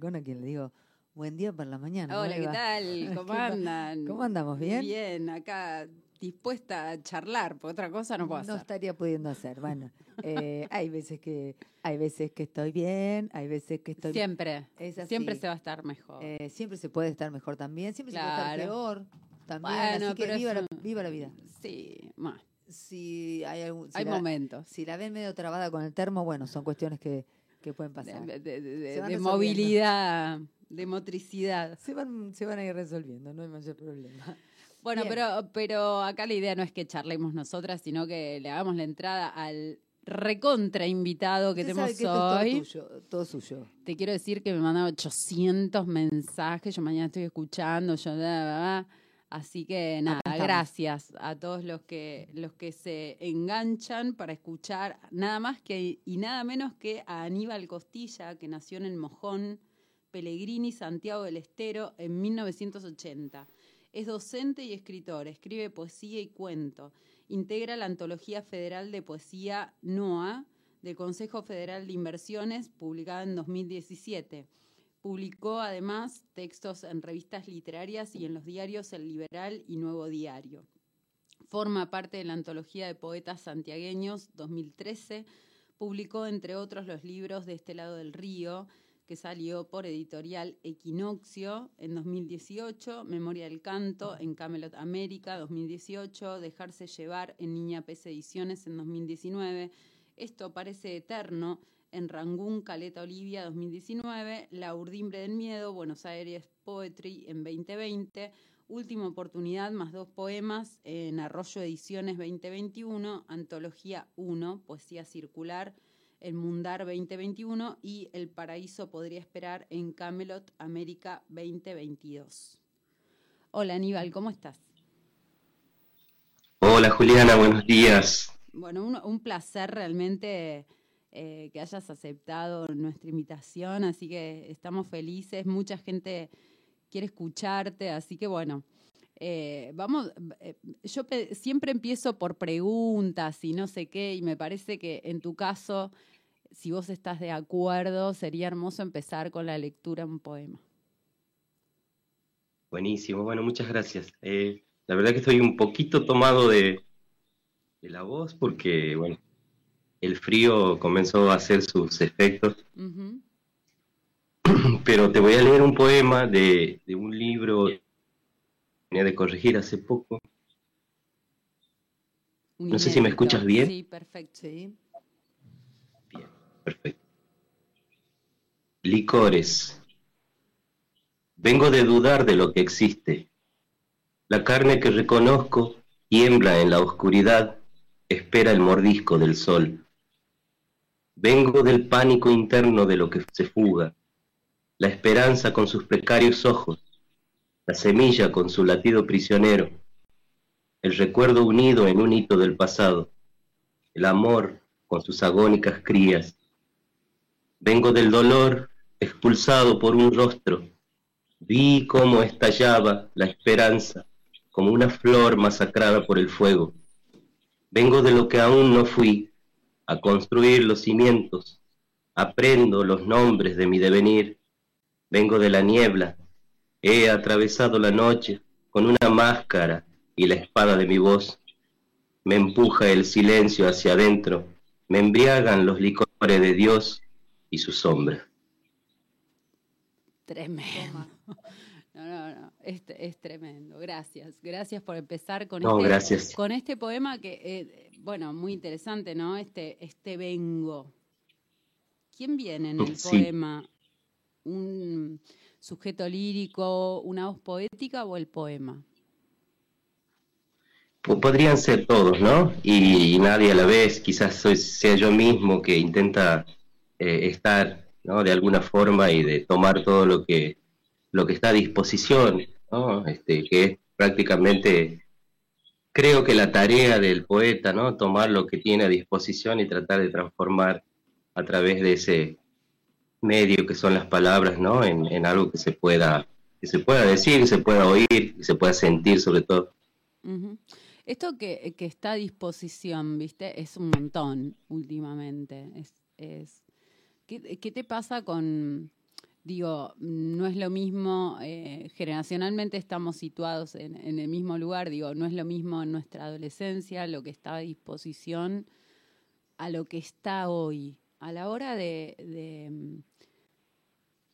con a quien le digo, buen día para la mañana. Hola, ¿qué tal? ¿Cómo andan? ¿Cómo andamos? ¿Bien? Bien, acá dispuesta a charlar, por otra cosa no puedo hacer. No estaría pudiendo hacer. Bueno, eh, hay veces que hay veces que estoy bien, hay veces que estoy siempre, siempre se va a estar mejor. Eh, siempre se puede estar mejor también, siempre se puede estar peor también. Bueno, así que viva, la, viva la vida. Sí, más. Si hay algún, hay momentos. Si la ven medio trabada con el termo, bueno, son cuestiones que, que pueden pasar. De, movilidad, de motricidad. Se van, se van a ir resolviendo, no hay mayor problema. Bueno, pero, pero acá la idea no es que charlemos nosotras, sino que le hagamos la entrada al recontra invitado que tenemos hoy. todo, tuyo, todo suyo. Te quiero decir que me mandan 800 mensajes, yo mañana estoy escuchando, yo... Así que nada, gracias a todos los que, los que se enganchan para escuchar nada más que y nada menos que a Aníbal Costilla, que nació en el Mojón, Pellegrini, Santiago del Estero, en 1980. Es docente y escritor, escribe poesía y cuento. Integra la Antología Federal de Poesía NOA del Consejo Federal de Inversiones, publicada en 2017. Publicó además textos en revistas literarias y en los diarios El Liberal y Nuevo Diario. Forma parte de la Antología de Poetas Santiagueños 2013. Publicó, entre otros, los libros De este lado del río, que salió por editorial Equinoccio en 2018, Memoria del Canto en Camelot América 2018, Dejarse llevar en Niña Pez Ediciones en 2019, Esto parece eterno en Rangún, Caleta Olivia 2019, La Urdimbre del Miedo, Buenos Aires Poetry en 2020, Última Oportunidad más dos poemas en Arroyo Ediciones 2021, Antología 1, Poesía Circular el Mundar 2021 y El Paraíso podría esperar en Camelot América 2022. Hola Aníbal, ¿cómo estás? Hola Juliana, buenos días. Bueno, un, placer realmente eh, que hayas aceptado nuestra invitación, así que estamos felices, mucha gente quiere escucharte, así que bueno, eh, vamos, eh, yo siempre empiezo por preguntas y no sé qué, y me parece que en tu caso, si vos estás de acuerdo, sería hermoso empezar con la lectura de un poema. Buenísimo, bueno, muchas gracias. La verdad que estoy un poquito tomado de, la voz porque, bueno, el frío comenzó a hacer sus efectos. Pero te voy a leer un poema de, de un libro Tenía de corregir hace poco. no sé si me escuchas bien. Sí, perfecto. Sí. Bien, perfecto. Licores. Vengo de dudar de lo que existe. La carne que reconozco tiembla en la oscuridad, espera el mordisco del sol. Vengo del pánico interno de lo que se fuga, la esperanza con sus precarios ojos, la semilla con su latido prisionero, el recuerdo unido en un hito del pasado, el amor con sus agónicas crías. Vengo del dolor expulsado por un rostro, vi cómo estallaba la esperanza como una flor masacrada por el fuego. Vengo de lo que aún no fui, a construir los cimientos, aprendo los nombres de mi devenir. Vengo de la niebla, He atravesado la noche con una máscara y la espada de mi voz. Me empuja el silencio hacia adentro, me embriagan los licores de Dios y su sombra. Tremendo. Es, es, tremendo. Gracias, gracias por empezar con, este, con este poema que, eh, bueno, muy interesante, ¿no? Este, este vengo. ¿Quién viene en el poema? Un, sujeto lírico, una voz poética o el poema? Podrían ser todos, ¿no? Y, nadie a la vez, quizás sea yo mismo que intenta eh, estar, ¿no? De alguna forma y de tomar todo lo que, lo que está a disposición, ¿no? Este, que es prácticamente, creo que la tarea del poeta, ¿no? Tomar lo que tiene a disposición y tratar de transformar a través de ese medio que son las palabras, ¿no? En, algo que se pueda que se pueda decir, que se pueda oír, que se pueda sentir sobre todo. Esto que, está a disposición, ¿viste? Es un montón últimamente. Es, es... ¿Qué, te pasa con, digo, no es lo mismo, eh, generacionalmente estamos situados en, el mismo lugar, digo, no es lo mismo en nuestra adolescencia, lo que estaba a disposición, a lo que está hoy. A la hora de, mm,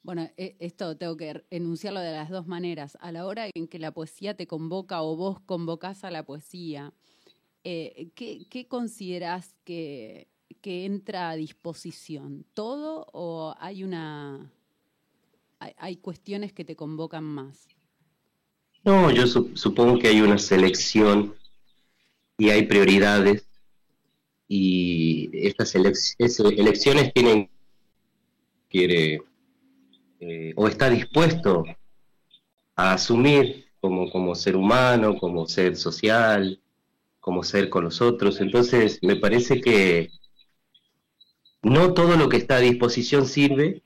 bueno, e, esto tengo que enunciarlo de las dos maneras, a la hora en que la poesía te convoca o vos convocás a la poesía, eh, ¿qué, ¿qué considerás que, que entra a disposición? ¿Todo o hay una hay, cuestiones que te convocan más? No, yo supongo que hay una selección y hay prioridades y estas elecciones tienen quiere eh, o está dispuesto a asumir como, como ser humano, como ser social, como ser con los otros. Entonces, me parece que no todo lo que está a disposición sirve,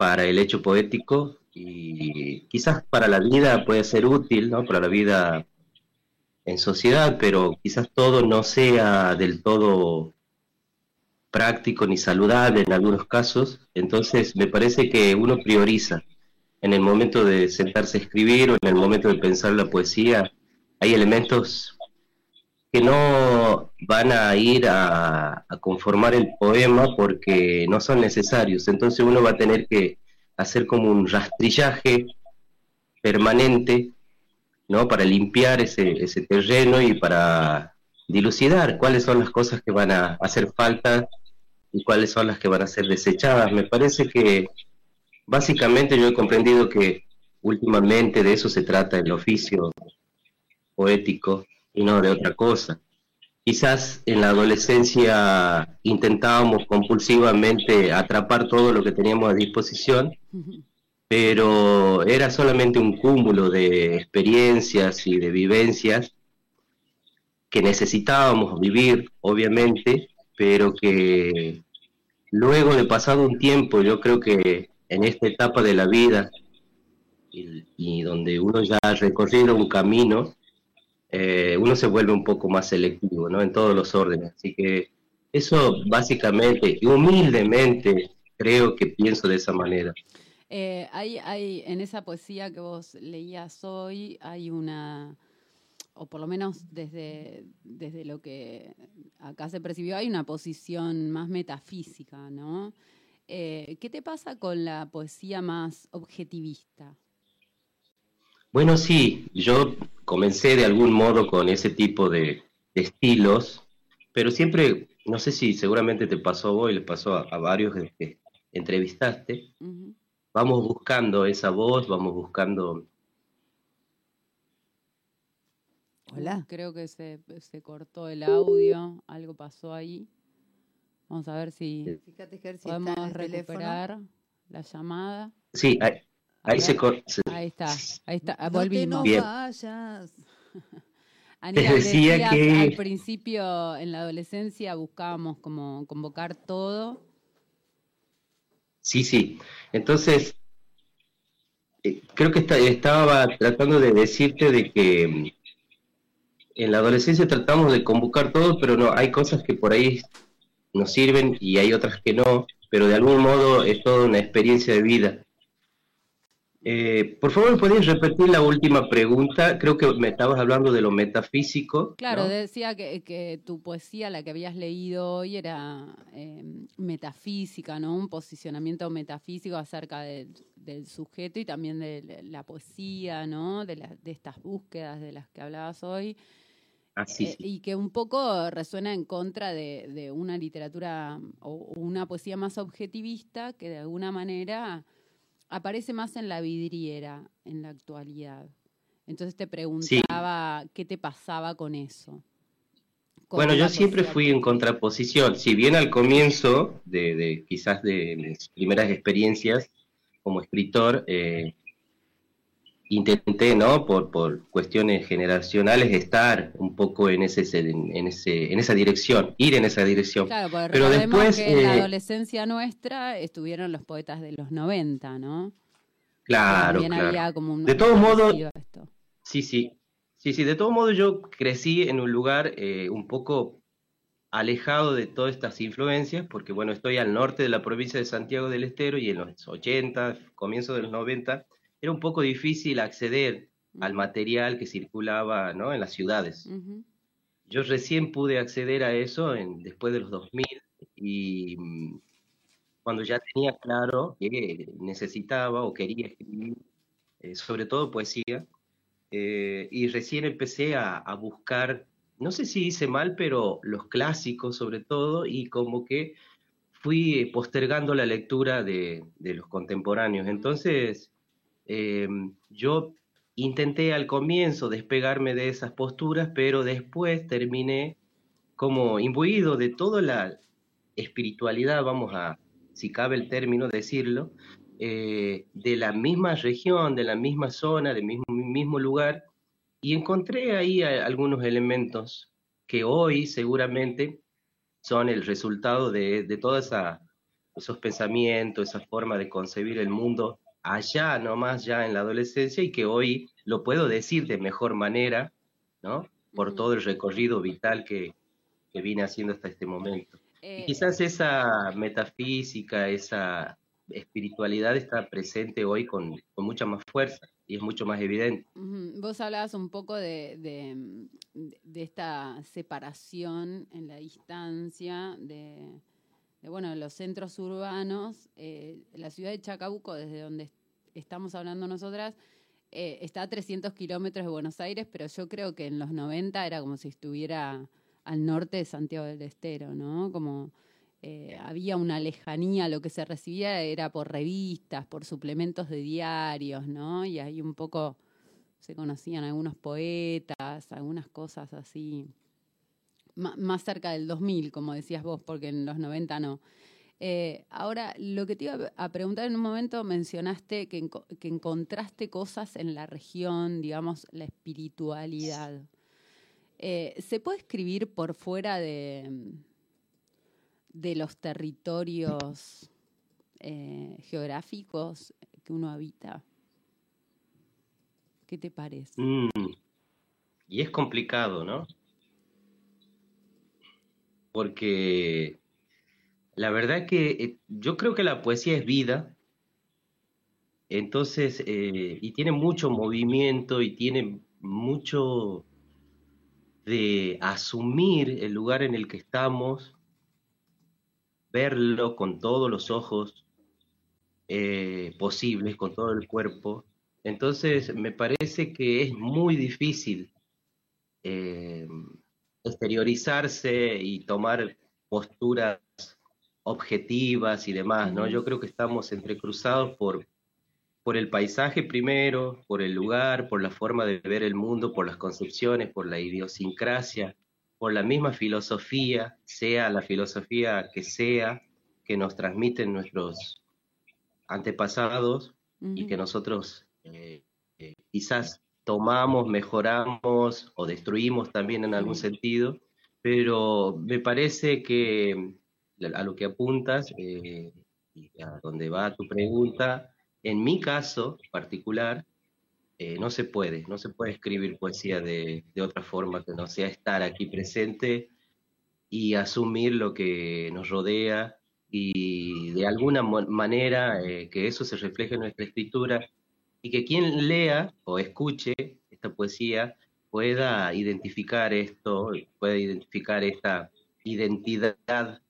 para el hecho poético y quizás para la vida puede ser útil, ¿no? Para la vida en sociedad, pero quizás todo no sea del todo práctico ni saludable en algunos casos. Entonces me parece que uno prioriza en el momento de sentarse a escribir o en el momento de pensar la poesía, hay elementos que no van a ir a, conformar el poema porque no son necesarios. Entonces uno va a tener que hacer como un rastrillaje permanente, ¿no? Para limpiar ese, ese terreno y para dilucidar cuáles son las cosas que van a hacer falta y cuáles son las que van a ser desechadas. Me parece que básicamente yo he comprendido que últimamente de eso se trata el oficio poético y no de otra cosa. Quizás en la adolescencia intentábamos compulsivamente atrapar todo lo que teníamos a disposición, pero era solamente un cúmulo de experiencias y de vivencias que necesitábamos vivir, obviamente, pero que luego de pasado un tiempo, yo creo que en esta etapa de la vida y, y donde uno ya ha recorrido un camino, eh, uno se vuelve un poco más selectivo, ¿no? En todos los órdenes. Así que eso básicamente humildemente creo que pienso de esa manera. Eh, hay, hay, en esa poesía que vos leías hoy, hay una, o por lo menos desde, desde lo que acá se percibió, hay una posición más metafísica, ¿no? Eh, ¿Qué te pasa con la poesía más objetivista? Bueno, sí, yo comencé de algún modo con ese tipo de, estilos, pero siempre, no sé si seguramente te pasó a vos y le pasó a, varios que entrevistaste, vamos buscando esa voz, vamos buscando... Hola. Creo que se, cortó el audio, algo pasó ahí. Vamos a ver si, podemos recuperar la llamada. Sí, hay, Ahí se, Ahí está, ahí está, volvimos. No vayas. Anita, decía que al principio en la adolescencia buscábamos como convocar todo. Sí, sí. Entonces, eh, creo que estaba tratando de decirte de que mm, en la adolescencia tratamos de convocar todo, pero no, hay cosas que por ahí nos sirven y hay otras que no, pero de algún modo es toda una experiencia de vida. Eh, por favor, ¿podrías repetir la última pregunta? Creo que me estabas hablando de lo metafísico. Claro, decía que, tu poesía, la que habías leído hoy, era eh, metafísica, ¿no? Un posicionamiento metafísico acerca del sujeto y también de la poesía, ¿no? De, de estas búsquedas de las que hablabas hoy. Así, ah, eh, y que un poco resuena en contra de, de una literatura o una poesía más objetivista que de alguna manera aparece más en la vidriera en la actualidad. Entonces te preguntaba qué te pasaba con eso. bueno, yo siempre fui en contraposición. Si bien al comienzo de, quizás de mis primeras experiencias como escritor, eh, intenté, ¿no? Por, por cuestiones generacionales, estar un poco en ese, en, ese, en esa dirección, ir en esa dirección. Claro, Pero después. Que en la eh, adolescencia nuestra estuvieron los poetas de los 90, ¿no? Claro. claro. de todos modos. Sí, sí. Sí, sí, de todos modos yo crecí en un lugar eh, un poco alejado de todas estas influencias, porque bueno, estoy al norte de la provincia de Santiago del Estero y en los 80, comienzo de los 90, era un poco difícil acceder al material que circulaba ¿no? en las ciudades. Yo recién pude acceder a eso en, después de los 2000 y mm, cuando ya tenía claro que necesitaba o quería escribir, eh, sobre todo poesía, eh, y recién empecé a, a buscar no sé si hice mal, pero los clásicos sobre todo, y como que fui postergando la lectura de, los contemporáneos. Entonces, em, yo intenté al comienzo despegarme de esas posturas, pero después terminé como imbuido de toda la espiritualidad, vamos a, si cabe el término, decirlo, eh, de la misma región, de la misma zona, del mismo, mismo lugar, y encontré ahí algunos elementos que hoy seguramente son el resultado de, de todos esos pensamientos, esa forma de concebir el mundo allá nomás ya en la adolescencia y que hoy lo puedo decir de mejor manera, ¿no? Por todo el recorrido vital que, que vine haciendo hasta este momento. y eh, quizás esa metafísica, esa espiritualidad está presente hoy con, con mucha más fuerza y es mucho más evidente. Vos hablabas un poco de, de, esta separación en la distancia de, bueno, los centros urbanos. Eh, la ciudad de Chacabuco, desde donde estamos hablando nosotras, eh, está a 300 kilómetros de Buenos Aires, pero yo creo que en los 90 era como si estuviera al norte de Santiago del Estero, ¿no? Como eh, había una lejanía, lo que se recibía era por revistas, por suplementos de diarios, ¿no? Y ahí un poco se conocían algunos poetas, algunas cosas así, más cerca del 2000, como decías vos, porque en los 90 no. Eh, ahora, lo que te iba a preguntar en un momento, mencionaste que, que encontraste cosas en la región, digamos, la espiritualidad. Eh, ¿Se puede escribir por fuera de, de los territorios eh, geográficos que uno habita. ¿Qué te parece? Mm. Y es complicado, ¿no? Porque la verdad que eh, yo creo que la poesía es vida, entonces, eh, y tiene mucho movimiento y tiene mucho de asumir el lugar en el que estamos verlo con todos los ojos eh, posibles, con todo el cuerpo. Entonces, me parece que es muy difícil exteriorizarse y tomar posturas objetivas y demás, ¿no? Yo creo que estamos entrecruzados por, por el paisaje primero, por el lugar, por la forma de ver el mundo, por las concepciones, por la idiosincrasia por la misma filosofía, sea la filosofía que sea, que nos transmiten nuestros antepasados y que nosotros eh, eh, quizás tomamos, mejoramos o destruimos también en algún sentido, pero me parece que a lo que apuntas eh, y a donde va tu pregunta, en mi caso particular, eh, no se puede, no se puede escribir poesía de, otra forma que no sea estar aquí presente y asumir lo que nos rodea y de alguna manera eh, que eso se refleje en nuestra escritura y que quien lea o escuche esta poesía pueda identificar esto, pueda identificar esta identidad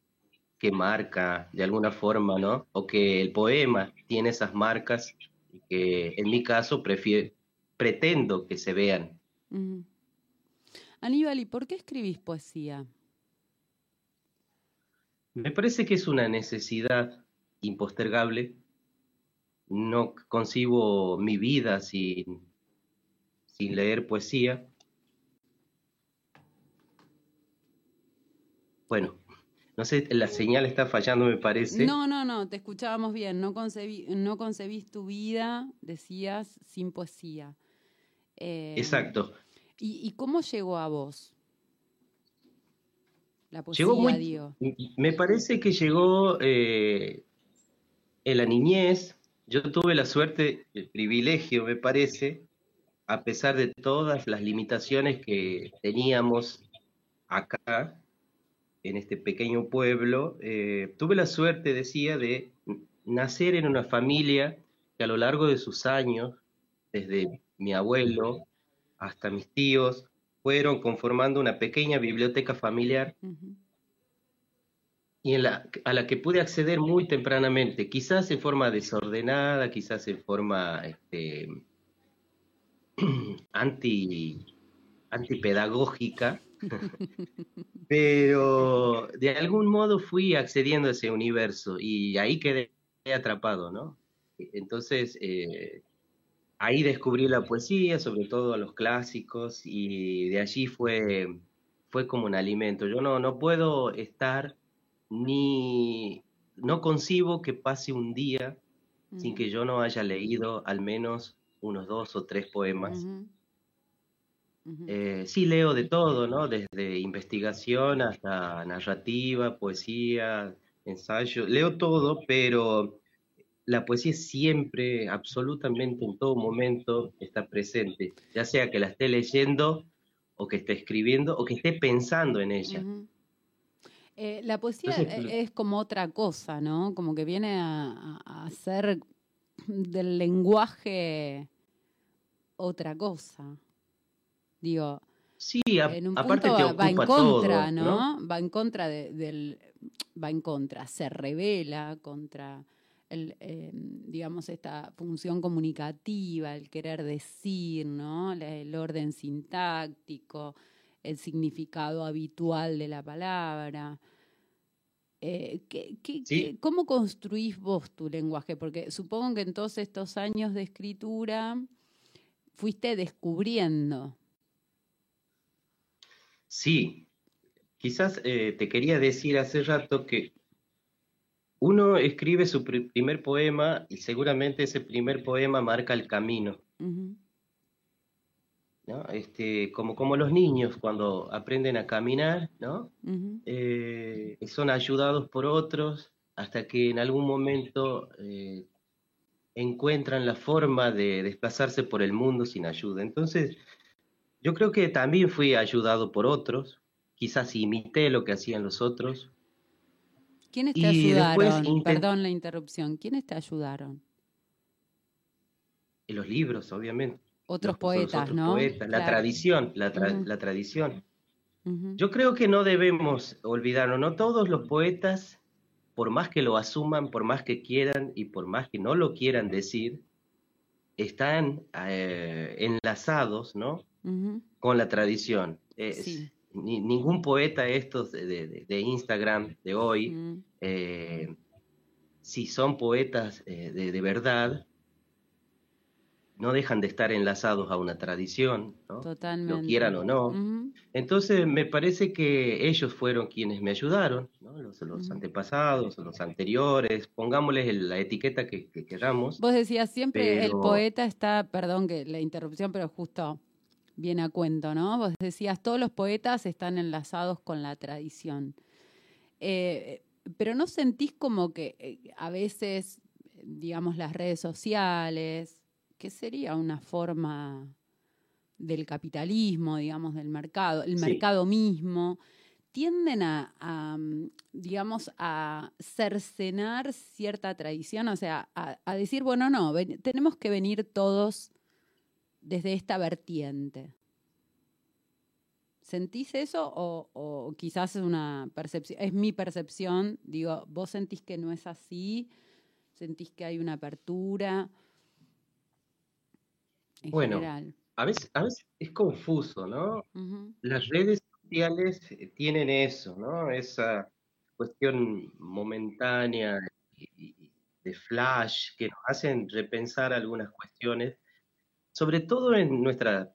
que marca de alguna forma, ¿no? O que el poema tiene esas marcas que en mi caso prefiero, pretendo que se vean. Aníbal, ¿y por qué escribís poesía? Me parece que es una necesidad impostergable. No concibo mi vida sin, sin leer poesía. Bueno, no sé, la señal está fallando, me parece. No, no, no, te escuchábamos bien. No, concebí, no concebís tu vida, decías, sin poesía. Eh, Exacto. ¿y, cómo llegó a vos? La poesía, Me parece que llegó eh, en la niñez. Yo tuve la suerte, el privilegio, me parece, a pesar de todas las limitaciones que teníamos acá, en este pequeño pueblo, eh, tuve la suerte, decía, de nacer en una familia que a lo largo de sus años, desde mi abuelo hasta mis tíos, fueron conformando una pequeña biblioteca familiar y en la, a la que pude acceder muy tempranamente, quizás en forma desordenada, quizás en forma este, anti, antipedagógica, pero de algún modo fui accediendo a ese universo y ahí quedé atrapado, ¿no? Entonces, eh, ahí descubrí la poesía, sobre todo a los clásicos, y de allí fue, fue como un alimento. Yo no, no puedo estar ni, no concibo que pase un día sin que yo no haya leído al menos unos dos o tres poemas. Eh, sí leo de todo, ¿no? Desde investigación hasta narrativa, poesía, ensayo, leo todo, pero la poesía siempre, absolutamente en todo momento está presente, ya sea que la esté leyendo o que esté escribiendo o que esté pensando en ella. Eh, la poesía es como otra cosa, ¿no? Como que viene a, a ser del lenguaje otra cosa. Digo, sí, en un aparte punto va, en contra, ¿no? Va en contra del, va en contra, se revela contra el, em, digamos, esta función comunicativa, el querer decir, ¿no? El orden sintáctico, el significado habitual de la palabra. Eh, ¿Cómo construís vos tu lenguaje? Porque supongo que en todos estos años de escritura fuiste descubriendo. Sí, quizás eh, te quería decir hace rato que uno escribe su primer poema y seguramente ese primer poema marca el camino. Este, como, como los niños cuando aprenden a caminar, ¿no? Eh, son ayudados por otros hasta que en algún momento eh, encuentran la forma de desplazarse por el mundo sin ayuda. Entonces, yo creo que también fui ayudado por otros, quizás imité lo que hacían los otros. ¿Quiénes te ayudaron? Perdón la interrupción. ¿Quiénes te ayudaron? En los libros, obviamente otros poetas, ¿no? La tradición, la, tradición. Yo creo que no debemos olvidarnos, no todos los poetas, por más que lo asuman, por más que quieran y por más que no lo quieran decir, están eh, enlazados, ¿no? Con la tradición. ningún poeta estos de, Instagram de hoy, eh, si son poetas eh, de, verdad, no dejan de estar enlazados a una tradición, ¿no? Totalmente. lo quieran o no. Entonces me parece que ellos fueron quienes me ayudaron, ¿no? los, los antepasados, los anteriores, pongámosles la etiqueta que, queramos. Vos decías siempre el poeta está, perdón que la interrupción, pero justo viene a cuento, ¿no? Vos decías todos los poetas están enlazados con la tradición. Eh, pero no sentís como que eh, a veces, digamos, las redes sociales, que sería una forma del capitalismo, digamos, del mercado, el mercado mismo, tienden a, digamos, a cercenar cierta tradición, o sea, a, decir, bueno, no, tenemos que venir todos desde esta vertiente. ¿Sentís eso o, o, quizás es una percepción, es mi percepción, digo, vos sentís que no es así, sentís que hay una apertura? Bueno, A veces, a veces es confuso, ¿no? Las redes sociales eh, tienen eso, ¿no? Esa cuestión momentánea de flash que nos hacen repensar algunas cuestiones, sobre todo en nuestra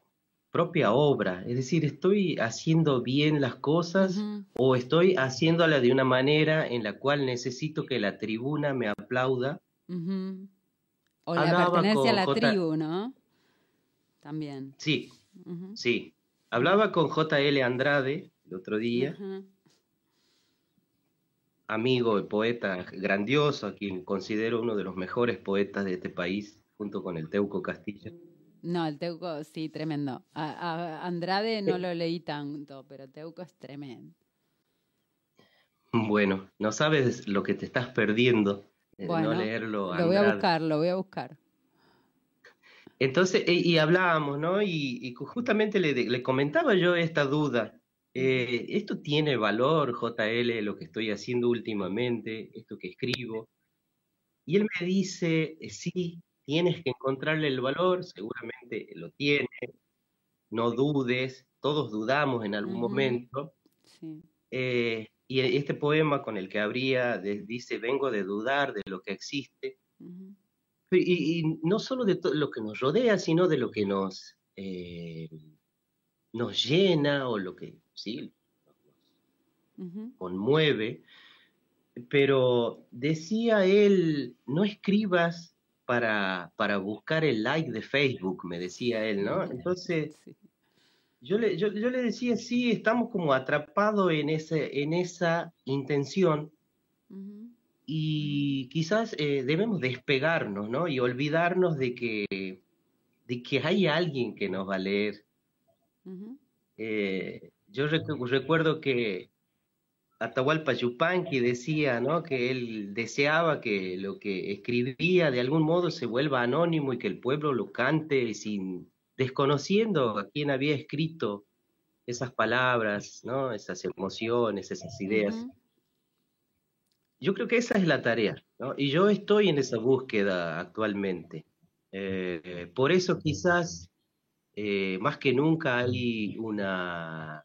propia obra. Es decir, ¿estoy haciendo bien las cosas o estoy haciéndola de una manera en la cual necesito que la tribuna me aplauda? O la pertenencia a la tribu, ¿no? También. Sí, sí. Hablaba con J.L. Andrade el otro día, amigo y poeta grandioso, a quien considero uno de los mejores poetas de este país, junto con el Teuco Castillo. No, el Teuco sí, tremendo. A, Andrade no lo leí tanto, pero Teuco es tremendo. Bueno, no sabes lo que te estás perdiendo de Bueno, no leerlo. a Lo voy a buscar, lo voy a buscar. Entonces, e- y, hablábamos, ¿no? Y, y justamente le, le comentaba yo esta duda. Eh, ¿esto tiene valor, JL, lo que estoy haciendo últimamente, esto que escribo? Y él me dice, eh, sí, tienes que encontrarle el valor, seguramente lo tiene, no dudes, todos dudamos en algún momento. Sí. Eh, y este poema con el que abría de- dice, vengo de dudar de lo que existe. Y, y no solo de todo lo que nos rodea, sino de lo que nos, eh, nos llena o lo que sí, nos conmueve. Pero decía él, no escribas para, para buscar el like de Facebook, me decía él, ¿no? Entonces, yo le, yo, yo le decía, sí, estamos como atrapados en, ese, en esa intención Ujú. Y quizás eh, debemos despegarnos, ¿no? Y olvidarnos de que, de que hay alguien que nos va a leer. Eh, yo recu- recuerdo que Atahualpa Yupanqui decía, ¿no? Que él deseaba que lo que escribía de algún modo se vuelva anónimo y que el pueblo lo cante sin desconociendo a quién había escrito esas palabras, ¿no? Esas emociones, esas ideas. Yo creo que esa es la tarea, ¿no? Y yo estoy en esa búsqueda actualmente. Eh, por eso quizás eh, más que nunca hay una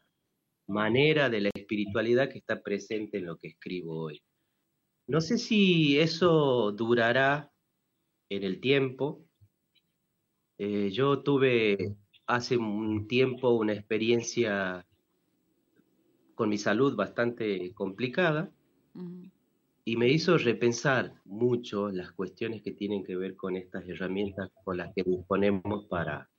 manera de la espiritualidad que está presente en lo que escribo hoy. No sé si eso durará en el tiempo. Eh, yo tuve hace un tiempo una experiencia con mi salud bastante complicada. Y me hizo repensar mucho las cuestiones que tienen que ver con estas herramientas con las que disponemos para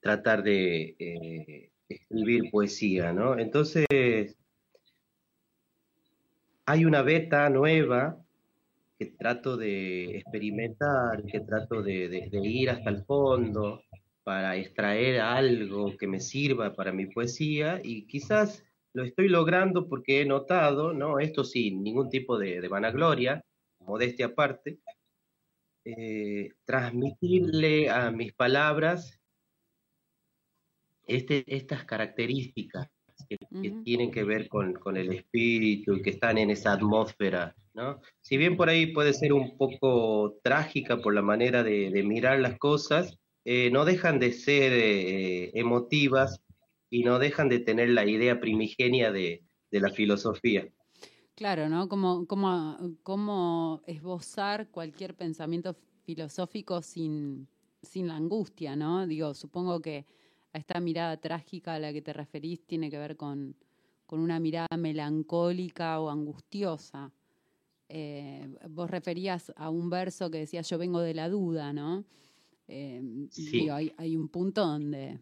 tratar de eh, escribir poesía, ¿no? Entonces, hay una beta nueva que trato de experimentar, que trato de, ir hasta el fondo para extraer algo que me sirva para mi poesía y quizás lo estoy logrando porque he notado, ¿no? Esto sin ningún tipo de, de vanagloria, modestia aparte, eh, transmitirle a mis palabras este, estas características que, tienen que ver con, con el espíritu y que están en esa atmósfera, ¿no? Si bien por ahí puede ser un poco trágica por la manera de, de mirar las cosas, eh, no dejan de ser eh, emotivas y no dejan de tener la idea primigenia de, de la filosofía. Claro, ¿no? Como, como, como esbozar cualquier pensamiento filosófico sin, sin la angustia, ¿no? Digo, supongo que a esta mirada trágica a la que te referís tiene que ver con, con una mirada melancólica o angustiosa. Eh, vos referías a un verso que decía yo vengo de la duda, ¿no? Eh, Sí. digo, hay, hay un punto donde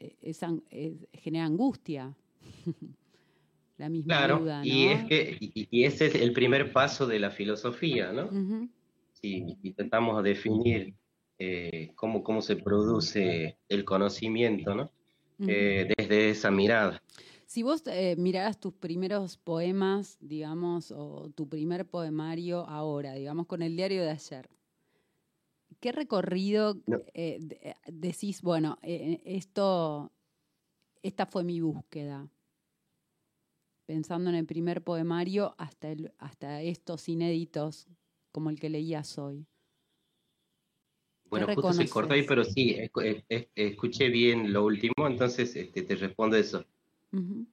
eh, es ang- es- genera angustia. la misma Claro, duda, ¿no? y, es que, y, y ese es el primer paso de la filosofía, ¿no? Ujú, Si intentamos definir eh, cómo, cómo se produce el conocimiento, ¿no? Eh, desde esa mirada. Si vos eh, miraras tus primeros poemas, digamos, o tu primer poemario ahora, digamos, con el diario de ayer, ¿qué recorrido No. eh, de- decís, bueno, eh, esto, esta fue mi búsqueda? Pensando en el primer poemario hasta, el, hasta estos inéditos como el que leías hoy. Bueno, justo se cortó ahí, pero sí, escu- es- es- escuché bien lo último, entonces este, te respondo eso.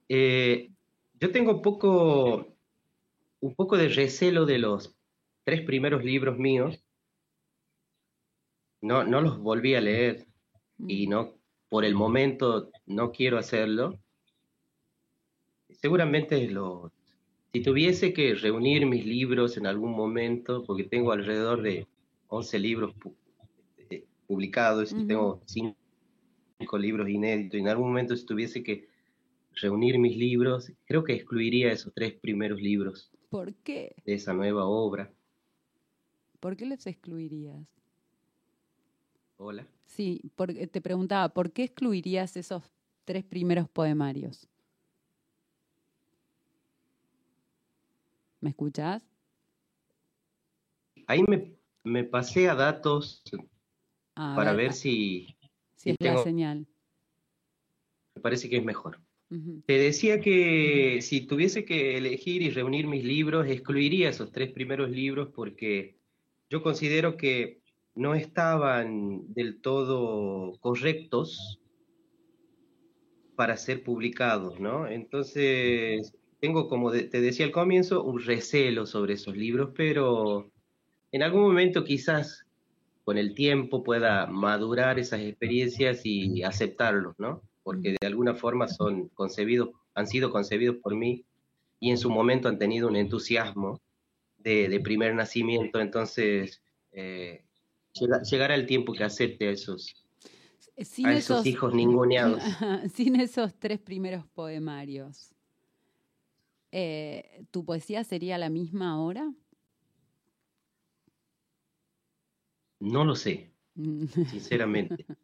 Eh, yo tengo un poco, un poco de recelo de los tres primeros libros míos. No, no los volví a leer y ujú. no, por el momento no quiero hacerlo. Seguramente lo, si tuviese que reunir mis libros en algún momento, porque tengo alrededor de 11 libros pu- eh, publicados y tengo cinco libros inéditos, y en algún momento si tuviese que reunir mis libros, creo que excluiría esos tres primeros libros ¿Por qué? de esa nueva obra. ¿Por qué los excluirías? Hola. Sí, porque te preguntaba, ¿por qué excluirías esos tres primeros poemarios. ¿Me escuchás? Ahí me, pasé a datos para ver, si... Si, es la señal. Me parece que es mejor. Te decía que si tuviese que elegir y reunir mis libros, excluiría esos tres primeros libros porque yo considero que no estaban del todo correctos para ser publicados, ¿no? Entonces, tengo, como te decía al comienzo, un recelo sobre esos libros, pero en algún momento quizás con el tiempo pueda madurar esas experiencias y aceptarlos, ¿no? Porque de alguna forma son concebidos, han sido concebidos por mí y en su momento han tenido un entusiasmo de, primer nacimiento, entonces eh, llegará el tiempo que acepte a esos, a esos, hijos ninguneados. Sin esos tres primeros poemarios, eh, ¿tu poesía sería la misma ahora? No lo sé, mm. sinceramente.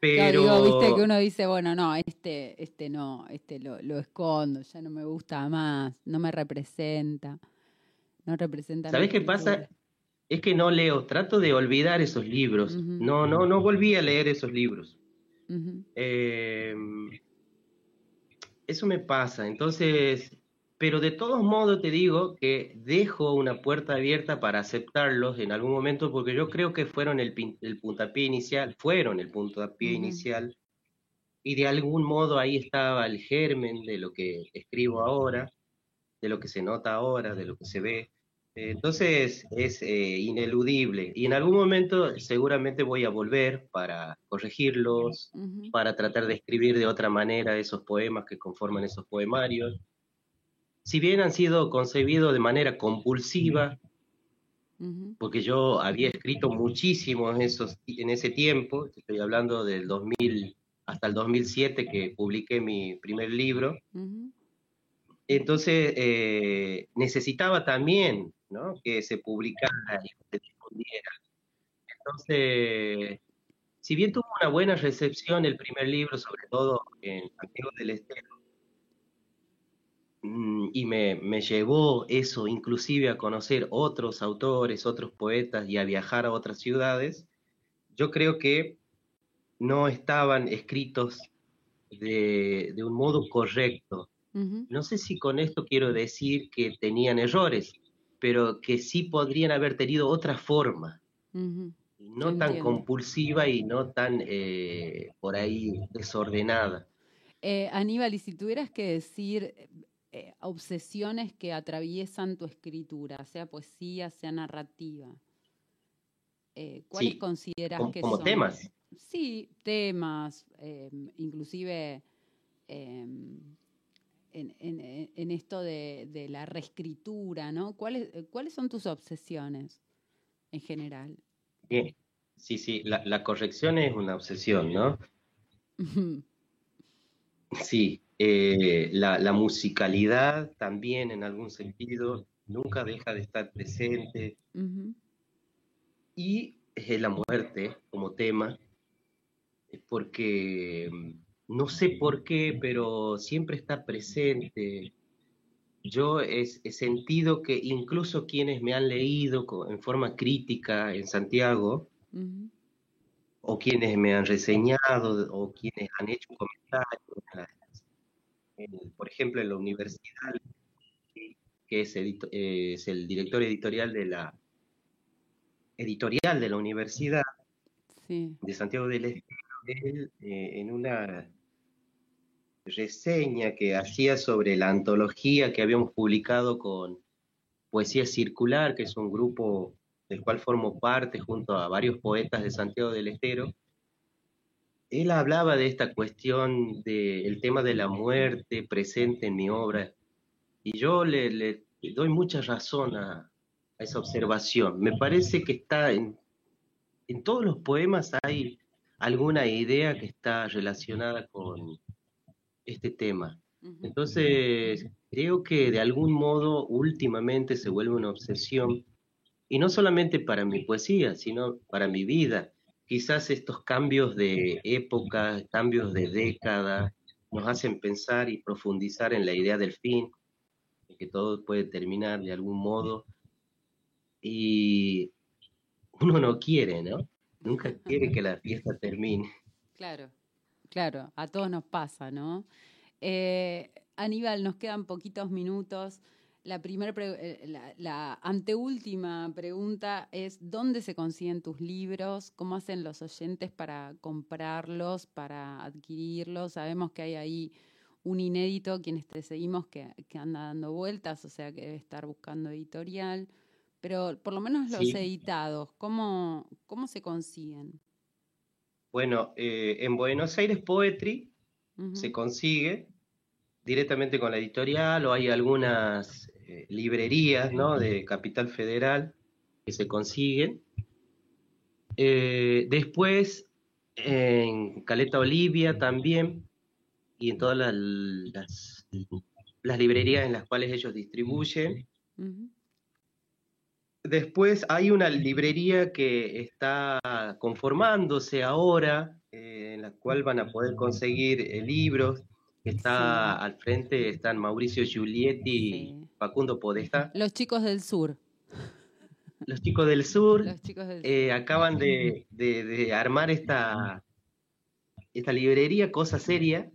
Pero digo, viste que uno dice, bueno, no, este, este no, este lo, lo, escondo, ya no me gusta más, no me representa, no representa. ¿Sabes qué pasa? Es que no leo, trato de olvidar esos libros. No, no, no volví a leer esos libros. Em, eso me pasa. Entonces, pero de todos modos te digo que dejo una puerta abierta para aceptarlos en algún momento porque yo creo que fueron el, el puntapié inicial, fueron el puntapié inicial y de algún modo ahí estaba el germen de lo que escribo ahora, de lo que se nota ahora, de lo que se ve. Entonces es eh, ineludible. Y en algún momento seguramente voy a volver para corregirlos, para tratar de escribir de otra manera esos poemas que conforman esos poemarios. Si bien han sido concebidos de manera compulsiva, porque yo había escrito muchísimo en, esos, en ese tiempo, estoy hablando del 2000 hasta el 2007 que publiqué mi primer libro, entonces eh, necesitaba también que se publicara y se difundiera. Entonces, si bien tuvo una buena recepción el primer libro, sobre todo en Santiago del Estero, Mm, y me, me, llevó eso inclusive a conocer otros autores, otros poetas y a viajar a otras ciudades, yo creo que no estaban escritos de, de un modo correcto. No sé si con esto quiero decir que tenían errores, pero que sí podrían haber tenido otra forma, no tan compulsiva y no tan eh, por ahí desordenada. Eh, Aníbal, y si tuvieras que decir eh, obsesiones que atraviesan tu escritura, sea poesía, sea narrativa. ¿Cuáles consideras que como temas? Sí, temas, em, inclusive em, en, esto de, la reescritura, ¿no? ¿Cuáles, ¿Cuáles son tus obsesiones en general? Sí, sí, la, la corrección es una obsesión, ¿no? sí, eh, la, musicalidad también en algún sentido nunca deja de estar presente. Y es la muerte como tema, porque mm, no sé por qué, pero siempre está presente. Yo he, sentido que incluso quienes me han leído en forma crítica en Santiago, o quienes me han reseñado, o quienes han hecho comentarios por ejemplo, en la universidad, que es, el director editorial de la editorial de la universidad de Santiago del Estero, eh, en una reseña que hacía sobre la antología que habíamos publicado con Poesía Circular, que es un grupo del cual formo parte junto a varios poetas de Santiago del Estero, él hablaba de esta cuestión del tema de la muerte presente en mi obra y yo le, doy mucha razón a, esa observación. Me parece que está en, en todos los poemas hay alguna idea que está relacionada con este tema. Entonces, creo que de algún modo últimamente se vuelve una obsesión, y no solamente para mi poesía, sino para mi vida quizás estos cambios de época, cambios de década, nos hacen pensar y profundizar en la idea del fin, de que todo puede terminar de algún modo. Y uno no quiere, ¿no? Nunca quiere que la fiesta termine. Claro, claro, a todos nos pasa, ¿no? Eh, Aníbal, nos quedan poquitos minutos. La, primera eh, la, anteúltima pregunta es, ¿dónde se consiguen tus libros? ¿Cómo hacen los oyentes para comprarlos, para adquirirlos? Sabemos que hay ahí un inédito, quienes te seguimos, que, anda dando vueltas, o sea que debe estar buscando editorial. Pero por lo menos los editados, ¿cómo, ¿cómo se consiguen? Bueno, eh, en Buenos Aires Poetry se consigue directamente con la editorial o hay algunas eh, librerías ¿no? de Capital Federal que se consiguen. Eh, después, en Caleta Olivia también, y en todas las, las, librerías en las cuales ellos distribuyen. Después hay una librería que está conformándose ahora, eh, en la cual van a poder conseguir libros está al frente, están Mauricio Giulietti y Facundo Podesta. Los chicos del sur. Los chicos del sur, eh, acaban de, armar esta, esta librería, Cosa Seria.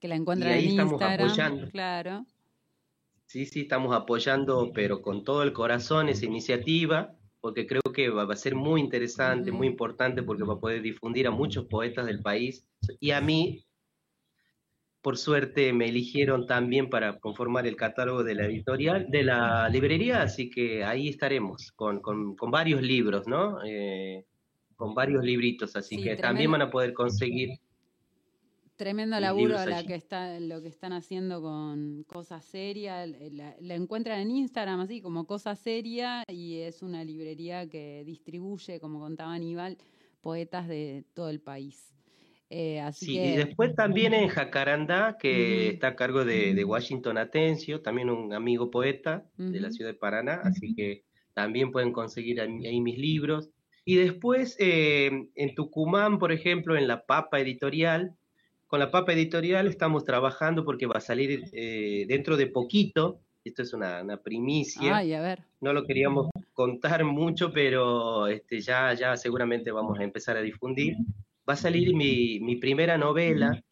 Que la encuentran y ahí estamos apoyando. Claro. Sí, sí, estamos apoyando, pero con todo el corazón esa iniciativa, porque creo que va, a ser muy interesante, muy importante, porque va a poder difundir a muchos poetas del país y a mí por suerte me eligieron también para conformar el catálogo de la editorial, de la librería, así que ahí estaremos con, varios libros, ¿no? Eh, con varios libritos, así que también van a poder conseguir. Tremendo laburo la que está, lo que están haciendo con Cosa Seria. La, la, encuentran en Instagram así como Cosa Seria y es una librería que distribuye, como contaba Aníbal, poetas de todo el país. Eh, sí, y después también en Jacarandá, que está a cargo de, Washington Atencio, también un amigo poeta de la ciudad de Paraná, así que también pueden conseguir ahí mis libros. Y después eh, en Tucumán, por ejemplo, en la Papa Editorial, con la Papa Editorial estamos trabajando porque va a salir eh, dentro de poquito, esto es una, primicia, Ay, a ver. no lo queríamos contar mucho, pero este, ya, ya seguramente vamos a empezar a difundir. Va a salir mi, mi primera novela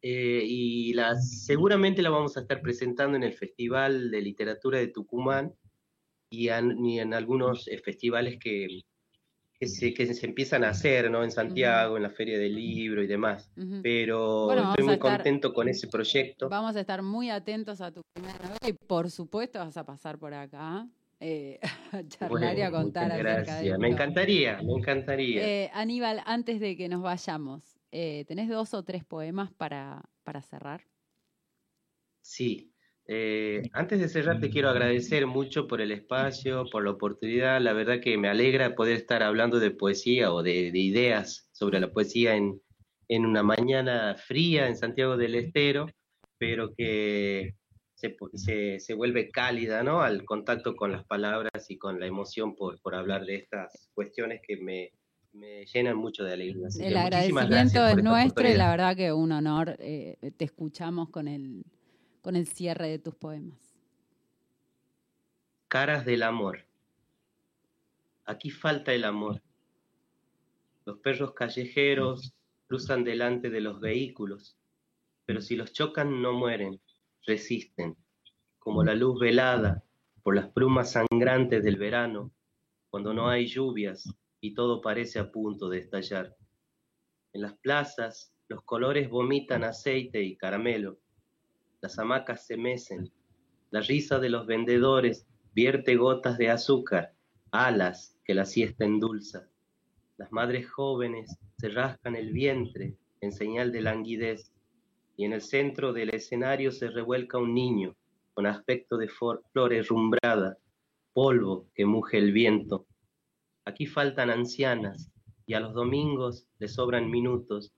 eh, y la, seguramente la vamos a estar presentando en el Festival de Literatura de Tucumán y, en algunos eh, festivales que, que, se, que se empiezan a hacer, ¿no? En Santiago, en la Feria del Libro y demás. Pero estoy muy contento con ese proyecto. Vamos a estar muy atentos a tu primera novela y por supuesto vas a pasar por acá eh, charlar y a contar acerca de Me encantaría, me encantaría. Eh, Aníbal, antes de que nos vayamos, eh, ¿tenés dos o tres poemas para, para cerrar? Sí. Eh, antes de cerrar, te quiero agradecer mucho por el espacio, por la oportunidad. La verdad que me alegra poder estar hablando de poesía o de, de ideas sobre la poesía en, en una mañana fría en Santiago del Estero, pero que se, se, vuelve cálida ¿no? al contacto con las palabras y con la emoción por, por hablar de estas cuestiones que me, me llenan mucho de alegría. el agradecimiento es nuestro y la verdad que un honor. Eh, te escuchamos con el, con el cierre de tus poemas. Caras del amor. Aquí falta el amor. Los perros callejeros cruzan delante de los vehículos, pero si los chocan no mueren resisten, como la luz velada por las plumas sangrantes del verano, cuando no hay lluvias y todo parece a punto de estallar. En las plazas los colores vomitan aceite y caramelo, las hamacas se mecen, la risa de los vendedores vierte gotas de azúcar, alas que la siesta endulza. Las madres jóvenes se rascan el vientre en señal de languidez y en el centro del escenario se revuelca un niño con aspecto de flor herrumbrada, polvo que muge el viento. Aquí faltan ancianas y a los domingos le sobran minutos.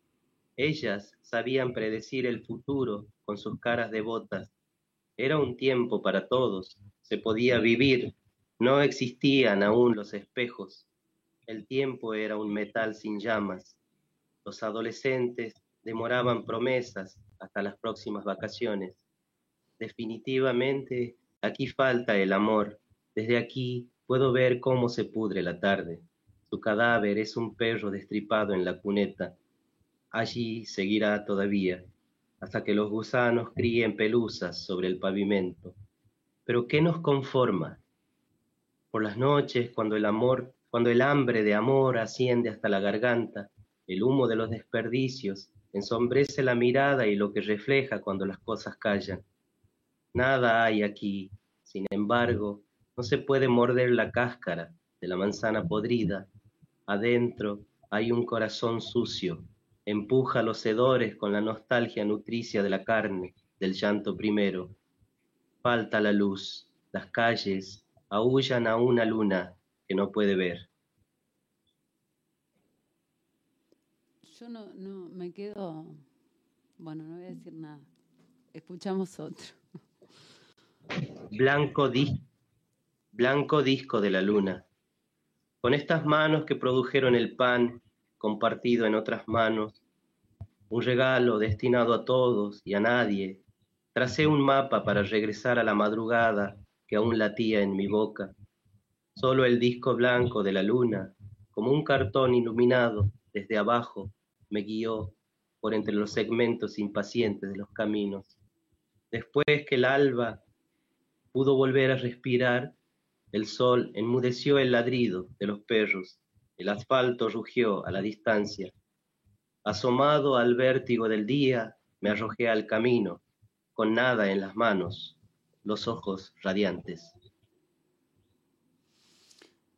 Ellas sabían predecir el futuro con sus caras devotas. Era un tiempo para todos, se podía vivir, no existían aún los espejos. El tiempo era un metal sin llamas. Los adolescentes demoraban promesas hasta las próximas vacaciones. Definitivamente, aquí falta el amor. Desde aquí puedo ver cómo se pudre la tarde. Su cadáver es un perro destripado en la cuneta. Allí seguirá todavía, hasta que los gusanos críen pelusas sobre el pavimento. Pero ¿qué nos conforma? Por las noches, cuando el amor, cuando el hambre de amor asciende hasta la garganta, el humo de los desperdicios ensombrece la mirada y lo que refleja cuando las cosas callan. Nada hay aquí, sin embargo, no se puede morder la cáscara de la manzana podrida. Adentro hay un corazón sucio, empuja los hedores con la nostalgia nutricia de la carne, del llanto primero. Falta la luz, las calles aullan a una luna que no puede ver. Yo no, no, me quedo, bueno, no voy a decir nada. Escuchamos otro. Blanco, blanco disco de la luna. Con estas manos que produjeron el pan compartido en otras manos, un regalo destinado a todos y a nadie, tracé un mapa para regresar a la madrugada que aún latía en mi boca. Solo el disco blanco de la luna, como un cartón iluminado desde abajo, me guió por entre los segmentos impacientes de los caminos. Después que el alba pudo volver a respirar, el sol enmudeció el ladrido de los perros, el asfalto rugió a la distancia. Asomado al vértigo del día, me arrojé al camino, con nada en las manos, los ojos radiantes.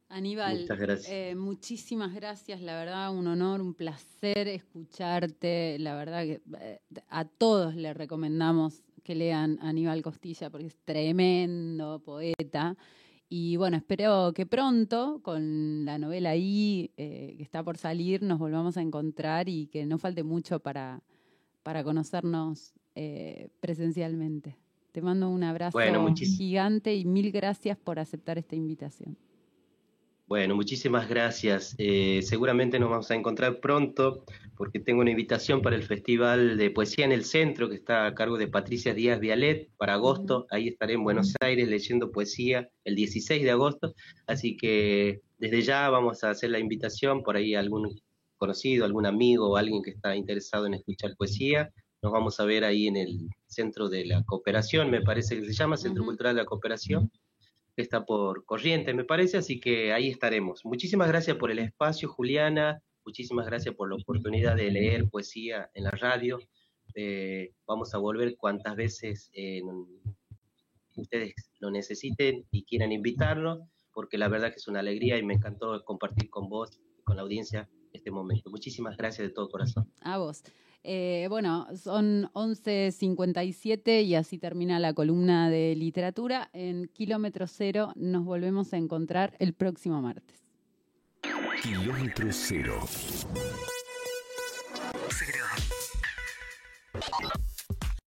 Aníbal, eh, muchísimas gracias, la verdad, un honor, un placer escucharte, la verdad que eh, a todos le recomendamos que lean a Aníbal Costilla porque es tremendo poeta. Y bueno, espero que pronto, con la novela ahí, eh, que está por salir, nos volvamos a encontrar y que no falte mucho para, para conocernos presencialmente. Te mando un abrazo gigante y mil gracias por aceptar esta invitación. Bueno, muchísimas gracias. Eh, seguramente nos vamos a encontrar pronto porque tengo una invitación para el Festival de Poesía en el Centro que está a cargo de Patricia Díaz Vialet para agosto. Ahí estaré en Buenos Aires leyendo poesía el 16 de agosto. Así que desde ya vamos a hacer la invitación por ahí a algún conocido, algún amigo o alguien que está interesado en escuchar poesía. Nos vamos a ver ahí en el Centro de la Cooperación, me parece que se llama Centro Cultural de la Cooperación está por corriente, me parece, así que ahí estaremos. Muchísimas gracias por el espacio, Juliana, muchísimas gracias por la oportunidad de leer poesía en la radio. Eh, vamos a volver cuantas veces eh, ustedes lo necesiten y quieran invitarnos, porque la verdad que es una alegría y me encantó compartir con vos y con la audiencia este momento. Muchísimas gracias de todo corazón. A vos. Eh, bueno, son 11.57 y así termina la columna de literatura. En Kilómetro Cero nos volvemos a encontrar el próximo martes. Kilómetro Cero. cero.